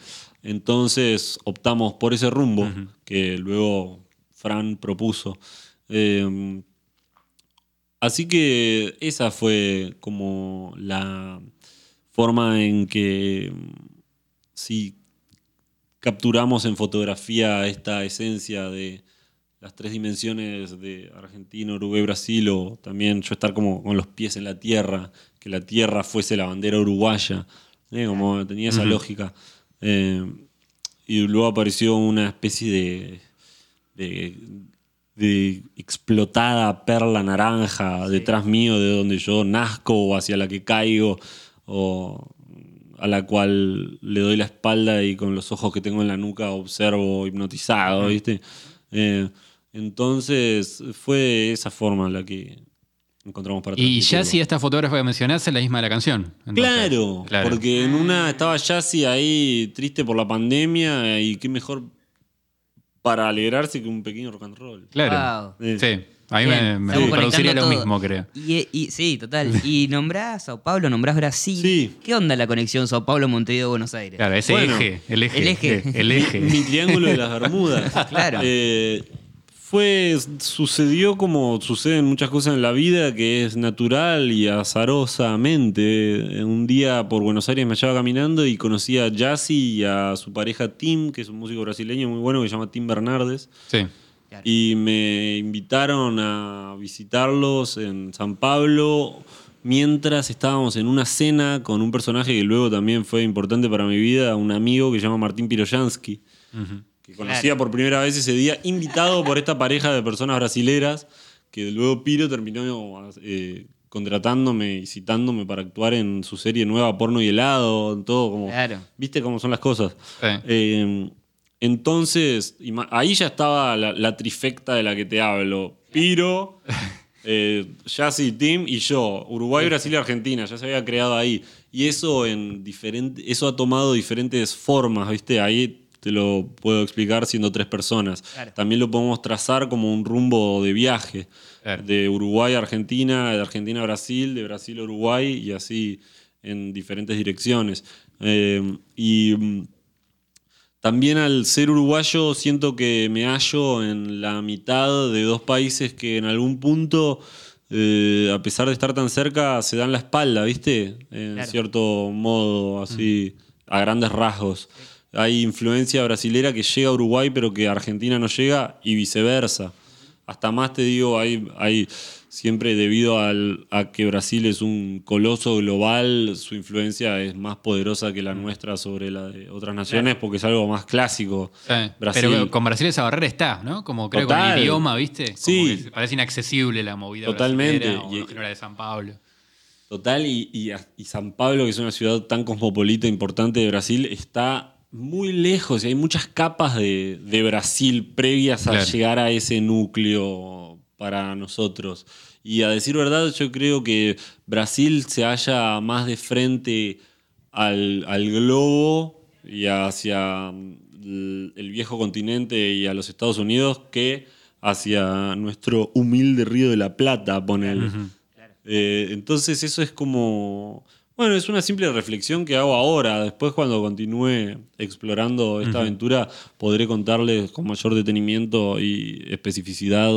Entonces optamos por ese rumbo que luego Fran propuso. Eh, así que esa fue como la forma en que sí capturamos en fotografía esta esencia de las tres dimensiones de Argentina, Uruguay, Brasil, o también yo estar como con los pies en la tierra, que la tierra fuese la bandera uruguaya, ¿eh? como tenía esa lógica. Eh, y luego apareció una especie de, de, de explotada perla naranja detrás mío, de donde yo nazco o hacia la que caigo, o a la cual le doy la espalda y con los ojos que tengo en la nuca observo hipnotizado, ¿viste? Eh, entonces fue esa forma la que encontramos para Y si esta fotógrafa que mencionaste es la misma de la canción. entonces. Claro, Claro. porque en una estaba Yassi ahí triste por la pandemia y qué mejor para alegrarse que un pequeño rock and roll. Claro. Eh, Sí. A mí Bien, me, me produciría lo mismo, creo. Y, y- sí, total. Y nombrás Sao Paulo, nombrás Brasil. Sí. ¿Qué onda la conexión Sao Paulo, Montevideo, Buenos Aires? Claro, ese Bueno, eje, el eje. el eje. eh, El eje. Mi triángulo de las Bermudas. Claro. Eh, fue, sucedió como suceden muchas cosas en la vida, que es natural y azarosamente. Un día por Buenos Aires me hallaba caminando y conocí a Yassi y a su pareja Tim, que es un músico brasileño muy bueno que se llama Tim Bernardes. Sí. Y me invitaron a visitarlos en San Pablo mientras estábamos en una cena con un personaje que luego también fue importante para mi vida, un amigo que se llama Martín Piroyansky, que conocía por primera vez ese día, invitado por esta pareja de personas brasileras, que luego Piro terminó eh, contratándome y citándome para actuar en su serie nueva Porno y Helado, todo como... Claro. ¿Viste cómo son las cosas? Sí. Eh, entonces, ahí ya estaba la, la trifecta de la que te hablo. Piro, eh, Yassi, Tim y yo. Uruguay, Brasil y Argentina. Ya se había creado ahí. Y eso, en diferente, eso ha tomado diferentes formas, ¿viste? Ahí te lo puedo explicar siendo tres personas. Claro. También lo podemos trazar como un rumbo de viaje. Claro. De Uruguay a Argentina, de Argentina a Brasil, de Brasil a Uruguay y así en diferentes direcciones. Eh, y mm, también al ser uruguayo siento que me hallo en la mitad de dos países que en algún punto, eh, a pesar de estar tan cerca, se dan la espalda, ¿viste? En Claro. cierto modo, así, a grandes rasgos. Hay influencia brasilera que llega a Uruguay pero que a Argentina no llega y viceversa. Hasta más te digo, hay, hay siempre debido al- a que Brasil es un coloso global, su influencia es más poderosa que la nuestra sobre la de otras naciones porque es algo más clásico. Sí. Brasil. Pero con Brasil esa barrera está, ¿no? Como creo con Total. el idioma, ¿viste? Como Sí. que parece inaccesible la movida Totalmente. o Y- era de San Pablo. Total, y, y, y San Pablo, que es una ciudad tan cosmopolita e importante de Brasil, está muy lejos y hay muchas capas de, de Brasil previas a Claro. llegar a ese núcleo para nosotros. Y a decir verdad, yo creo que Brasil se halla más de frente al, al globo y hacia el, el viejo continente y a los Estados Unidos que hacia nuestro humilde río de la Plata, ponele. Eh, entonces eso es como... Bueno, es una simple reflexión que hago ahora. Después cuando continúe explorando esta aventura podré contarles con mayor detenimiento y especificidad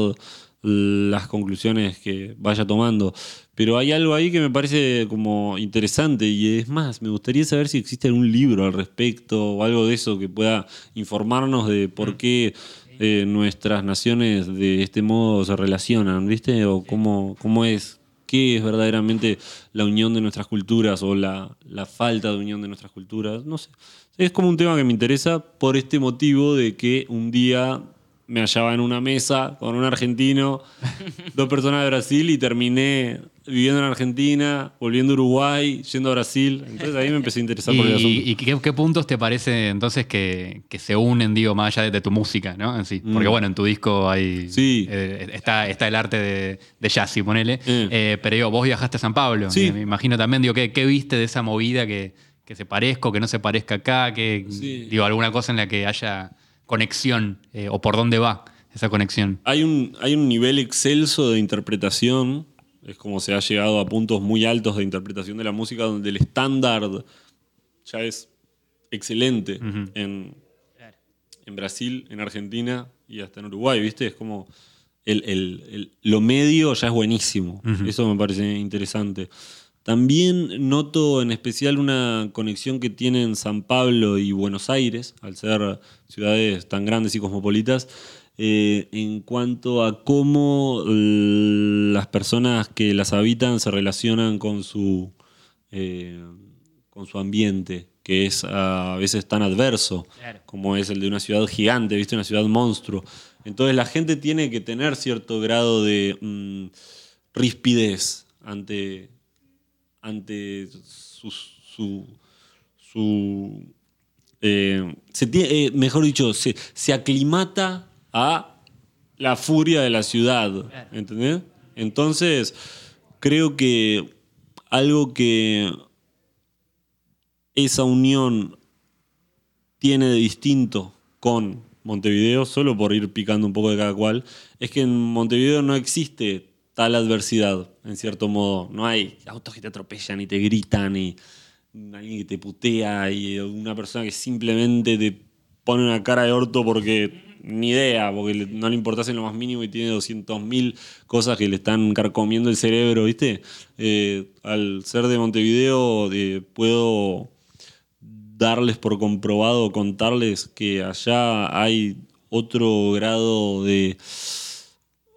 las conclusiones que vaya tomando. Pero hay algo ahí que me parece como interesante y es más, me gustaría saber si existe algún libro al respecto o algo de eso que pueda informarnos de por qué eh, nuestras naciones de este modo se relacionan, ¿viste? O cómo, cómo es, qué es verdaderamente la unión de nuestras culturas o la, la falta de unión de nuestras culturas, no sé. Es como un tema que me interesa por este motivo de que un día me hallaba en una mesa con un argentino, dos personas de Brasil y terminé viviendo en Argentina, volviendo a Uruguay, yendo a Brasil. Entonces ahí me empecé a interesar por el asunto. ¿Y, y qué, qué puntos te parece entonces que, que se unen, digo, más allá de, de tu música, ¿no? En sí. Porque Mm. bueno, en tu disco hay Sí. eh, está, está el arte de, de jazz, si ponele. Eh. Eh, pero digo, vos viajaste a San Pablo. Sí. Me, me imagino también, digo, ¿qué, qué viste de esa movida que, que se parezca o que no se parezca acá? Que, Sí. Digo, alguna cosa en la que haya conexión eh, o por dónde va esa conexión. Hay un, hay un nivel excelso de interpretación, es como se ha llegado a puntos muy altos de interpretación de la música, donde el estándar ya es excelente en, en Brasil, en Argentina y hasta en Uruguay, ¿viste? Es como el, el- el- lo medio ya es buenísimo, eso me parece interesante. También noto en especial una conexión que tienen San Pablo y Buenos Aires, al ser ciudades tan grandes y cosmopolitas, eh, en cuanto a cómo las personas que las habitan se relacionan con su, eh, con su ambiente, que es a veces tan adverso Claro. como es el de una ciudad gigante, ¿viste? Una ciudad monstruo. Entonces la gente tiene que tener cierto grado de mm, rispidez ante, ante su... su, su, eh, se eh, mejor dicho, se, se aclimata a la furia de la ciudad. ¿Entendés? Entonces, creo que algo que esa unión tiene de distinto con Montevideo, solo por ir picando un poco de cada cual, es que en Montevideo no existe tal adversidad, en cierto modo. No hay autos que te atropellan y te gritan y alguien que te putea y una persona que simplemente te pone una cara de orto porque ni idea, porque no le importase en lo más mínimo y tiene 200.000 cosas que le están carcomiendo el cerebro, ¿viste? Eh, al ser de Montevideo eh, puedo darles por comprobado, contarles que allá hay otro grado de...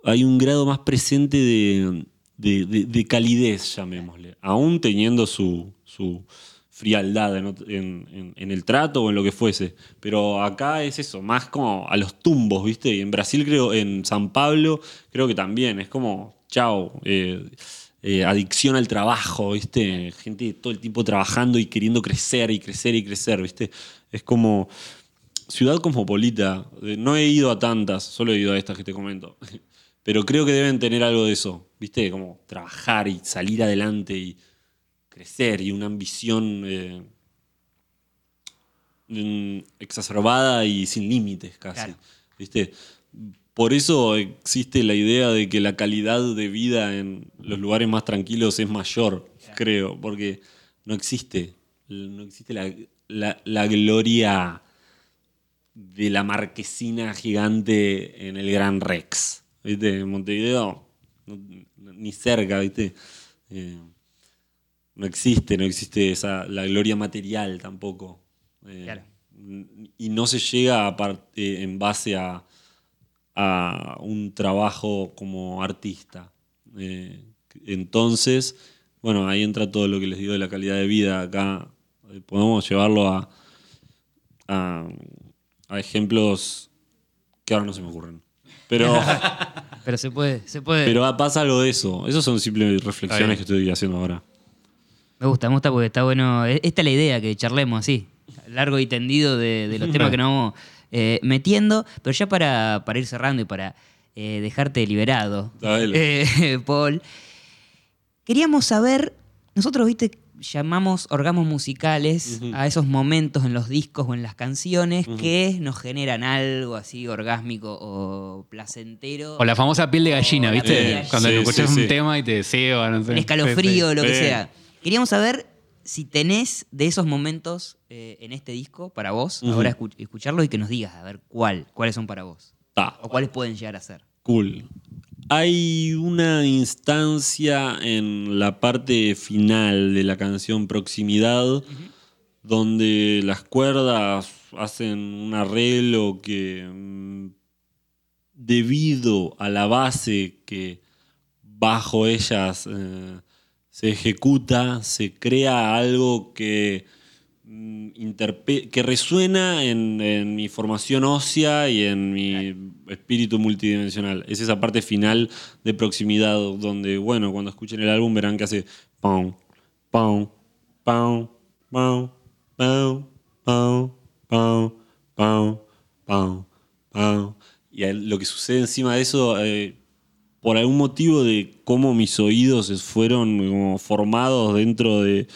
Hay un grado más presente de, de- de- de calidez, llamémosle, aún teniendo su, su frialdad en el trato o en lo que fuese. Pero acá es eso, más como a los tumbos, ¿viste? Y en Brasil creo, en San Pablo creo que también, es como, chao, eh, eh, adicción al trabajo, ¿viste? Gente todo el tiempo trabajando y queriendo crecer y crecer y crecer, ¿viste? Es como ciudad cosmopolita. Eh, No he ido a tantas, solo he ido a estas que te comento. Pero creo que deben tener algo de eso, ¿viste? Como trabajar y salir adelante y crecer y una ambición eh, mm, exacerbada y sin límites casi, Claro. ¿viste? Por eso existe la idea de que la calidad de vida en los lugares más tranquilos es mayor, creo, porque no existe, no existe la, la- la gloria de la marquesina gigante en el Gran Rex, ¿viste? En Montevideo, no- ni cerca, ¿viste? Eh, no existe, no existe esa, la gloria material tampoco. Eh, Claro. Y no se llega a eh, en base a, a un trabajo como artista. Entonces, bueno, ahí entra todo lo que les digo de la calidad de vida. Acá podemos llevarlo a, a, a ejemplos que ahora no se me ocurren. Pero, Pero se puede, se puede. pero pasa algo de eso. Esas son simples reflexiones que estoy haciendo ahora. Me gusta, me gusta porque está bueno. E- Esta es la idea, que charlemos así, largo y tendido de, de los temas que nos vamos eh, metiendo. Pero ya para, para ir cerrando y para eh, dejarte liberado, eh, Paul, queríamos saber, nosotros, viste, llamamos orgasmos musicales a esos momentos en los discos o en las canciones que nos generan algo así orgásmico o placentero. O la famosa piel de gallina, ¿viste? piel de gallina. Cuando Sí, escuchás sí, un sí. tema y te deseo, no sé. escalofrío, lo que sea. Queríamos saber si tenés de esos momentos eh, en este disco para vos, ahora escu- escucharlo y que nos digas, a ver, cuál, cuáles son para vos. Ta. O cuáles pueden llegar a ser. Cool. Hay una instancia en la parte final de la canción Proximidad donde las cuerdas hacen un arreglo que mm, debido a la base que bajo ellas eh, se ejecuta, se crea algo que que resuena en, mi formación ósea y en mi espíritu multidimensional. Es esa parte final de proximidad donde, bueno, cuando escuchen el álbum verán que hace pam, pam, pam, pam, pam, pam, pam, pam, pam, pam. Y lo que sucede encima de eso, eh, por algún motivo de cómo mis oídos fueron como formados dentro de,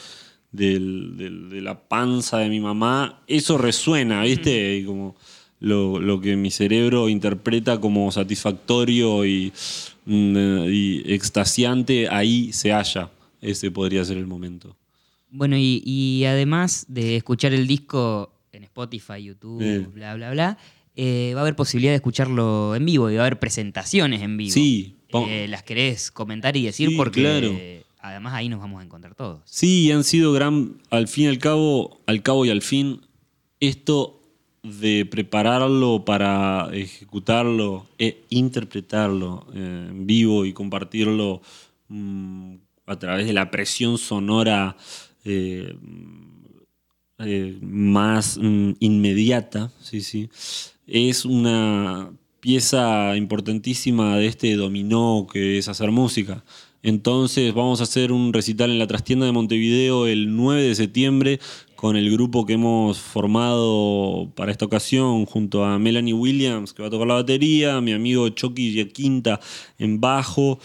del- del- de la panza de mi mamá, eso resuena, ¿viste? Y como lo, lo que mi cerebro interpreta como satisfactorio y, mm, y extasiante, ahí se halla. Ese podría ser el momento. Bueno, y, y además de escuchar el disco en Spotify, YouTube, Eh. bla, bla, bla, eh, va a haber posibilidad de escucharlo en vivo y va a haber presentaciones en vivo. Sí, Eh, ¿Las querés comentar y decir? Sí, Porque claro. Además ahí nos vamos a encontrar todos. Sí, han sido gran, al fin y al cabo, al cabo y al fin, esto de prepararlo para ejecutarlo e interpretarlo eh, en vivo y compartirlo mm, a través de la presión sonora eh, eh, más mm, inmediata, sí, sí, es una pieza importantísima de este dominó que es hacer música. Entonces vamos a hacer un recital en la trastienda de Montevideo el 9 de septiembre con el grupo que hemos formado para esta ocasión junto a Melanie Williams que va a tocar la batería, mi amigo Chucky Quinta en bajo,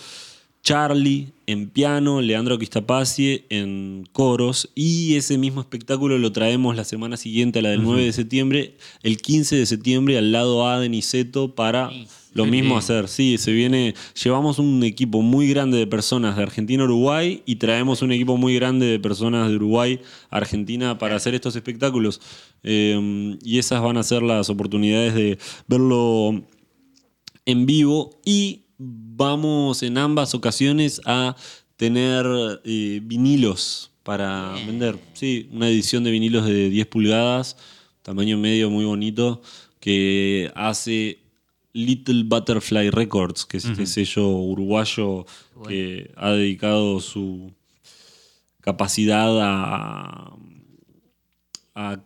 Charlie en piano, Leandro Quistapacie en coros y ese mismo espectáculo lo traemos la semana siguiente a la del 9 de septiembre, el 15 de septiembre al lado A de Niceto para lo mismo hacer. Sí, se viene, llevamos un equipo muy grande de personas de Argentina a Uruguay y traemos un equipo muy grande de personas de Uruguay a Argentina para hacer estos espectáculos. Eh, y esas van a ser las oportunidades de verlo en vivo y vamos en ambas ocasiones a tener eh, vinilos para vender. Sí, una edición de vinilos de 10 pulgadas, tamaño medio muy bonito, que hace Little Butterfly Records, que es este sello uruguayo Bueno. que ha dedicado su capacidad a, a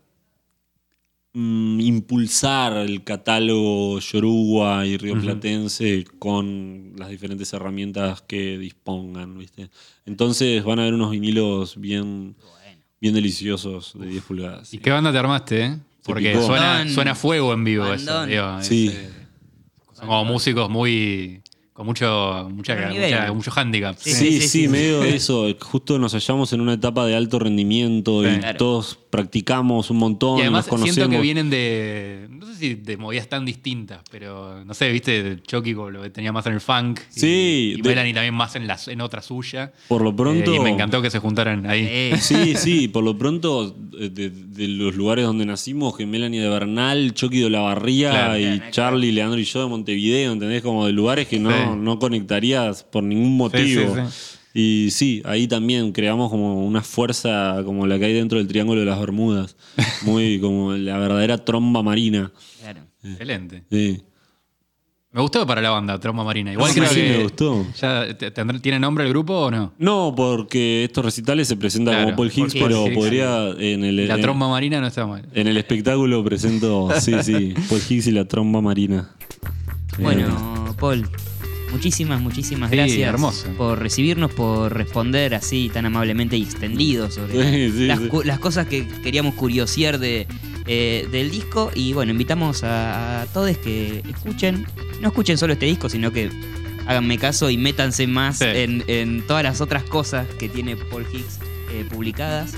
mm, impulsar el catálogo yoruba y rioplatense con las diferentes herramientas que dispongan, ¿viste? Entonces van a haber unos vinilos bien, bien deliciosos de 10 pulgadas. ¿Y qué banda te armaste, eh? Porque suena, suena fuego en vivo eso. Digo, Sí. Son como músicos muy. con mucho, mucha, nivel. mucha- mucho handicap. Sí, Sí, sí, sí, sí, medio sí. eso. Justo nos hallamos en una etapa de alto rendimiento y. Claro. todos practicamos un montón, Y además nos conocemos. siento que vienen de. No sé si de movidas tan distintas, pero no sé, viste, Chucky como lo que tenía más en el funk. y- Sí, Y, de- Melanie también más en, la, en otra suya. Por lo pronto. Eh, y me encantó que se juntaran ahí. Eh, Sí, sí, por lo pronto, de, los lugares donde nacimos, que Melanie de Bernal, Chucky de la Barría Claro. y Claro, Charlie, Leandro y yo de Montevideo, ¿entendés? Como de lugares que no, Sí. no conectarías por ningún motivo. Sí, sí, Y sí, ahí también creamos como una fuerza como la que hay dentro del Triángulo de las Bermudas. Muy como la verdadera tromba marina. claro. Excelente. Sí. Me gustó para la banda, Trauma Marina. Igual Sí, creo sí, que. me gustó. Ya, te- tendrá- ¿Tiene nombre el grupo o no? No, porque estos recitales se presentan Claro, como Paul Hicks, Paul pero Hicks. podría en el, La en- tromba marina no está mal. En el espectáculo presento, sí, sí, Paul Hicks y la tromba marina. Bueno, Paul, muchísimas, muchísimas Sí, gracias hermoso. por recibirnos, por responder así tan amablemente y extendido sobre Sí, sí, las, las cosas que queríamos curiosear de, eh, del disco. Y bueno, invitamos a, a todos que escuchen, no escuchen solo este disco, sino que háganme caso y métanse más Sí. en, en todas las otras cosas que tiene Paul Hicks eh, publicadas.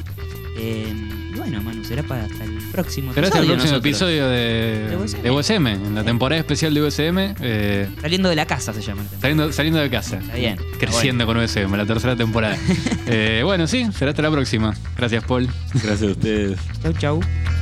Eh, y bueno, Manu, será para hasta el próximo Será hasta el episodio. próximo nosotros. episodio de, De USM. de USM, en la temporada especial de USM. eh, Saliendo de la casa se llama. saliendo, saliendo de casa. Está bien, Creciendo con USM, la tercera temporada. Eh, bueno, sí, será hasta la próxima. Gracias, Paul. Gracias a ustedes. Chau, chau.